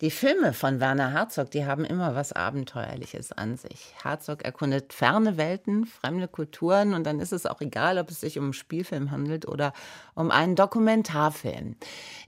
die Filme von Werner Herzog, die haben immer was Abenteuerliches an sich. Herzog erkundet ferne Welten, fremde Kulturen und dann ist es auch egal, ob es sich um einen Spielfilm handelt oder um einen Dokumentarfilm.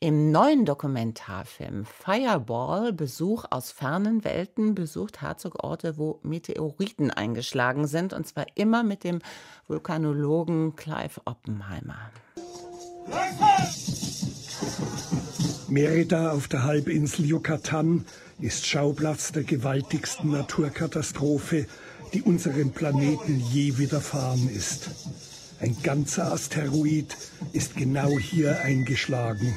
Im neuen Dokumentarfilm Fireball, Besuch aus fernen Welten, besucht Herzog Orte, wo Meteoriten eingeschlagen sind und zwar immer mit dem Vulkanologen Clive Oppenheimer. Merida auf der Halbinsel Yucatan ist Schauplatz der gewaltigsten Naturkatastrophe, die unserem Planeten je widerfahren ist. Ein ganzer Asteroid ist genau hier eingeschlagen.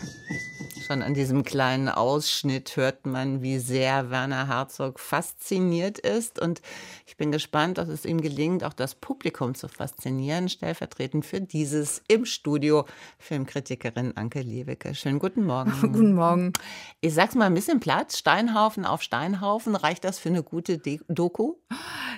Schon an diesem kleinen Ausschnitt hört man, wie sehr Werner Herzog fasziniert ist. Und ich bin gespannt, ob es ihm gelingt, auch das Publikum zu faszinieren. Stellvertretend für dieses im Studio Filmkritikerin Anke Lewicke. Schönen guten Morgen. guten Morgen. Ich sag's mal ein bisschen Platz. Steinhaufen auf Steinhaufen. Reicht das für eine gute De Doku?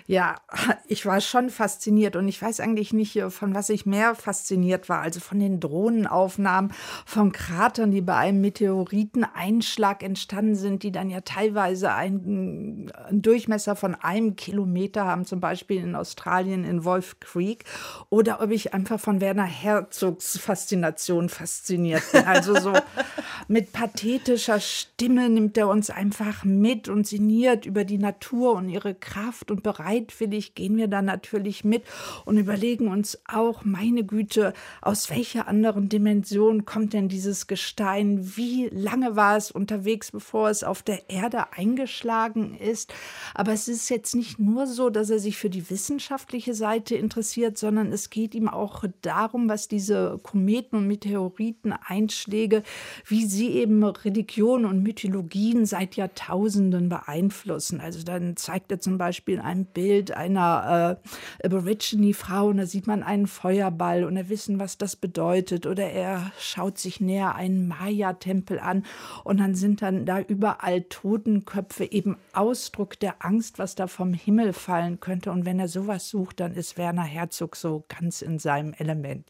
Ja, ich war schon fasziniert und ich weiß eigentlich nicht, von was ich mehr fasziniert war. Also von den Drohnenaufnahmen, von Kratern, die bei einem Meteoriteneinschlag entstanden sind, die dann ja teilweise einen, einen Durchmesser von einem Kilometer haben, zum Beispiel in Australien in Wolf Creek, oder ob ich einfach von Werner Herzogs Faszination fasziniert bin. Also so mit pathetischer Stimme nimmt er uns einfach mit und sinniert über die Natur und ihre Kraft und bereitwillig gehen wir dann natürlich mit und überlegen uns auch, meine Güte, aus welcher anderen Dimension kommt denn dieses Gestein? Wie lange war es unterwegs, bevor es auf der Erde eingeschlagen ist. Aber es ist jetzt nicht nur so, dass er sich für die wissenschaftliche Seite interessiert, sondern es geht ihm auch darum, was diese Kometen- und Meteoriteneinschläge, wie sie eben Religion und Mythologien seit Jahrtausenden beeinflussen. Also dann zeigt er zum Beispiel ein Bild einer äh, Aborigine-Frau und da sieht man einen Feuerball und er wissen, was das bedeutet. Oder er schaut sich näher einen Maya-Tempel Tempel an und dann sind dann da überall Totenköpfe, eben Ausdruck der Angst, was da vom Himmel fallen könnte. Und wenn er sowas sucht, dann ist Werner Herzog so ganz in seinem Element.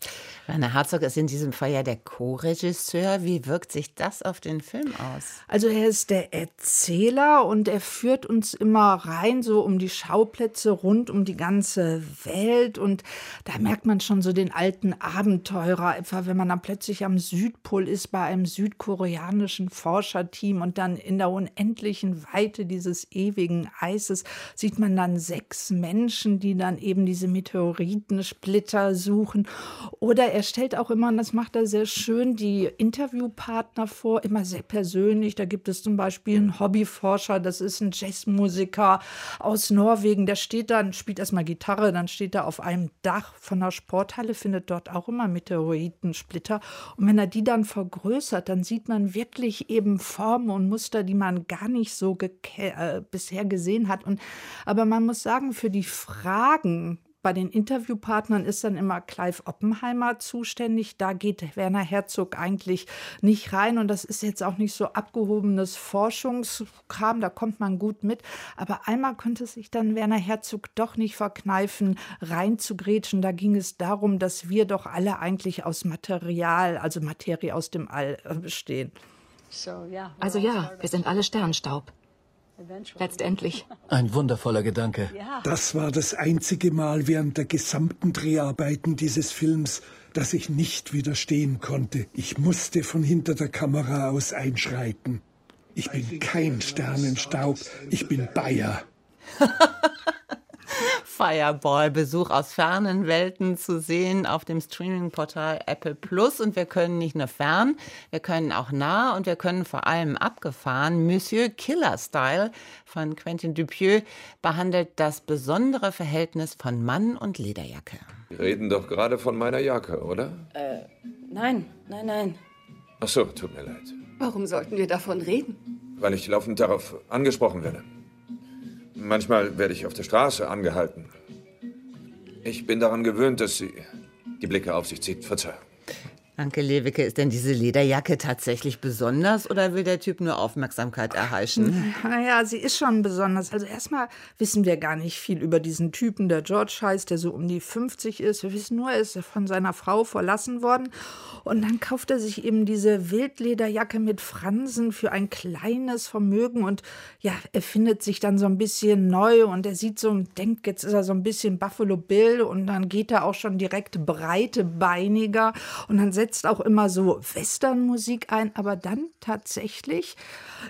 Werner Herzog ist in diesem Fall ja der Co-Regisseur. Wie wirkt sich das auf den Film aus? Also er ist der Erzähler und er führt uns immer rein, so um die Schauplätze rund um die ganze Welt. Und da merkt man schon so den alten Abenteurer, etwa wenn man dann plötzlich am Südpol ist bei einem Südkoreaner koreanischen Forscherteam und dann in der unendlichen Weite dieses ewigen Eises sieht man dann sechs Menschen, die dann eben diese Meteoritensplitter suchen. Oder er stellt auch immer, und das macht er sehr schön, die Interviewpartner vor, immer sehr persönlich. Da gibt es zum Beispiel einen Hobbyforscher, das ist ein Jazzmusiker aus Norwegen, der steht dann, spielt erstmal Gitarre, dann steht er auf einem Dach von einer Sporthalle, findet dort auch immer Meteoritensplitter. Und wenn er die dann vergrößert, dann sieht man wirklich eben Formen und Muster, die man gar nicht so äh, bisher gesehen hat. Und, aber man muss sagen, für die Fragen, bei den Interviewpartnern ist dann immer Clive Oppenheimer zuständig. Da geht Werner Herzog eigentlich nicht rein. Und das ist jetzt auch nicht so abgehobenes Forschungskram, da kommt man gut mit. Aber einmal könnte sich dann Werner Herzog doch nicht verkneifen, reinzugrätschen. Da ging es darum, dass wir doch alle eigentlich aus Material, also Materie aus dem All äh, bestehen. Also ja, wir sind alle Sternstaub. Letztendlich. Ein wundervoller Gedanke. Das war das einzige Mal während der gesamten Dreharbeiten dieses Films, dass ich nicht widerstehen konnte. Ich musste von hinter der Kamera aus einschreiten. Ich bin kein Sternenstaub, ich bin Bayer. Fireball Besuch aus fernen Welten zu sehen auf dem Streaming-Portal Apple Plus. Und wir können nicht nur fern, wir können auch nah und wir können vor allem abgefahren. Monsieur Killer Style von Quentin Dupieux behandelt das besondere Verhältnis von Mann und Lederjacke. Wir reden doch gerade von meiner Jacke, oder? Äh, nein, nein, nein. Ach so, tut mir leid. Warum sollten wir davon reden? Weil ich laufend darauf angesprochen werde. Manchmal werde ich auf der Straße angehalten. Ich bin daran gewöhnt, dass sie die Blicke auf sich zieht. Verzeihung. Anke Lewicke, ist denn diese Lederjacke tatsächlich besonders oder will der Typ nur Aufmerksamkeit erheischen? Naja, sie ist schon besonders. Also erstmal wissen wir gar nicht viel über diesen Typen, der George heißt, der so um die 50 ist. Wir wissen nur, er ist von seiner Frau verlassen worden. Und dann kauft er sich eben diese Wildlederjacke mit Fransen für ein kleines Vermögen und ja, er findet sich dann so ein bisschen neu und er sieht so und denkt, jetzt ist er so ein bisschen Buffalo Bill und dann geht er auch schon direkt breitebeiniger und dann setzt auch immer so Westernmusik ein, aber dann tatsächlich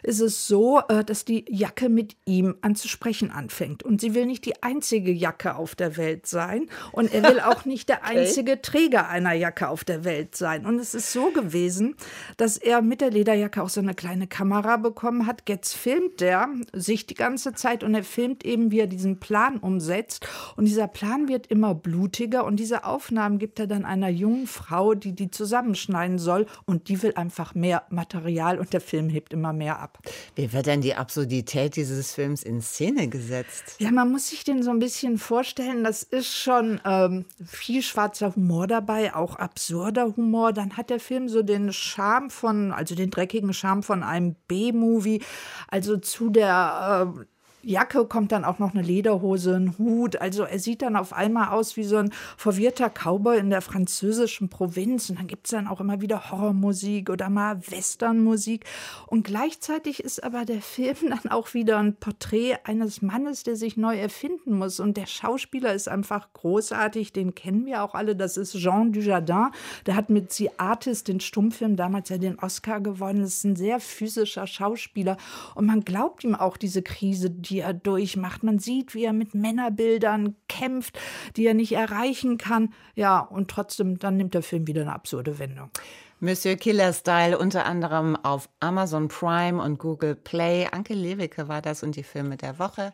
ist es so, äh, dass die Jacke mit ihm anzusprechen anfängt. Und sie will nicht die einzige Jacke auf der Welt sein. Und er will auch nicht der okay. einzige Träger einer Jacke auf der Welt sein. Und es ist so gewesen, dass er mit der Lederjacke auch so eine kleine Kamera bekommen hat. Jetzt filmt er sich die ganze Zeit und er filmt eben, wie er diesen Plan umsetzt. Und dieser Plan wird immer blutiger. Und diese Aufnahmen gibt er dann einer jungen Frau, die die zusammen zusammenschneiden soll. Und die will einfach mehr Material und der Film hebt immer mehr ab. Wie wird denn die Absurdität dieses Films in Szene gesetzt? Ja, man muss sich den so ein bisschen vorstellen. Das ist schon ähm, viel schwarzer Humor dabei, auch absurder Humor. Dann hat der Film so den Charme von, also den dreckigen Charme von einem B-Movie. Also zu der äh, Jacke kommt dann auch noch eine Lederhose, ein Hut. Also er sieht dann auf einmal aus wie so ein verwirrter Cowboy in der französischen Provinz. Und dann gibt es dann auch immer wieder Horrormusik oder mal Westernmusik. Und gleichzeitig ist aber der Film dann auch wieder ein Porträt eines Mannes, der sich neu erfinden muss. Und der Schauspieler ist einfach großartig. Den kennen wir auch alle. Das ist Jean Dujardin. Der hat mit The Artist den Stummfilm damals ja den Oscar gewonnen. Das ist ein sehr physischer Schauspieler. Und man glaubt ihm auch diese Krise, die die er durchmacht. Man sieht, wie er mit Männerbildern kämpft, die er nicht erreichen kann. Ja, und trotzdem, dann nimmt der Film wieder eine absurde Wendung. Monsieur Killer Style unter anderem auf Amazon Prime und Google Play. Anke Lewicke war das und die Filme der Woche.